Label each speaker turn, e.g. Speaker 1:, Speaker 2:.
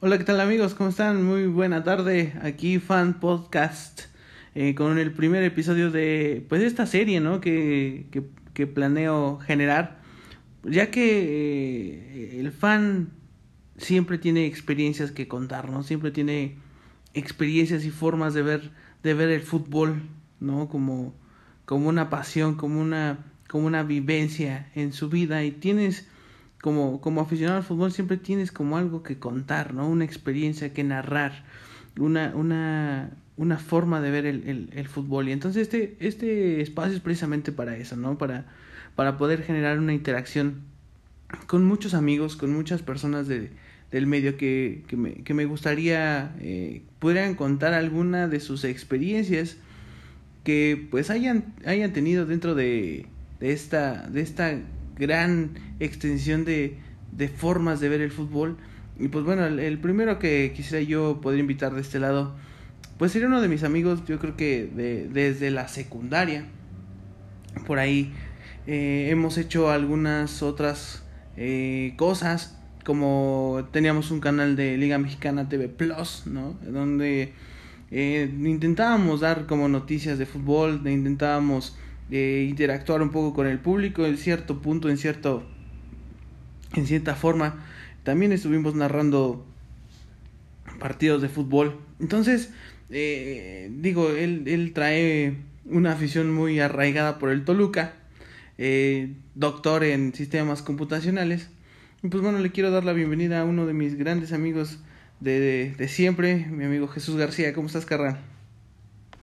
Speaker 1: Hola, ¿qué tal amigos? ¿Cómo están? Muy buena tarde. Aquí Fan Podcast eh, con el primer episodio de pues esta serie, ¿no? Que, que, planeo generar, ya que eh, el fan siempre tiene experiencias que contar, ¿no? Siempre tiene experiencias y formas de ver de ver el fútbol, ¿no? Como como una pasión, como una como una vivencia en su vida y tienes como, como aficionado al fútbol siempre tienes como algo que contar, ¿no? Una experiencia que narrar, una, una, una forma de ver el, el, el, fútbol. Y entonces este, este espacio es precisamente para eso, ¿no? Para, para poder generar una interacción con muchos amigos, con muchas personas de, del medio que, que, me, que me gustaría eh, pudieran contar alguna de sus experiencias que pues hayan, hayan tenido dentro de, de esta, de esta gran extensión de, de formas de ver el fútbol. Y pues bueno, el, primero que quisiera yo poder invitar de este lado, pues sería uno de mis amigos, yo creo que de, desde la secundaria. Por ahí eh, hemos hecho algunas otras eh, cosas, como teníamos un canal de Liga Mexicana TV Plus, ¿no? Donde eh, intentábamos dar como noticias de fútbol, intentábamos eh, interactuar un poco con el público en cierto punto, en cierto, en cierta forma. También estuvimos narrando partidos de fútbol. Entonces, eh, digo, él, él trae una afición muy arraigada por el Toluca, eh, doctor en sistemas computacionales. Y pues bueno, le quiero dar la bienvenida a uno de mis grandes amigos de, de, de siempre, mi amigo Jesús García. ¿Cómo estás, Carran?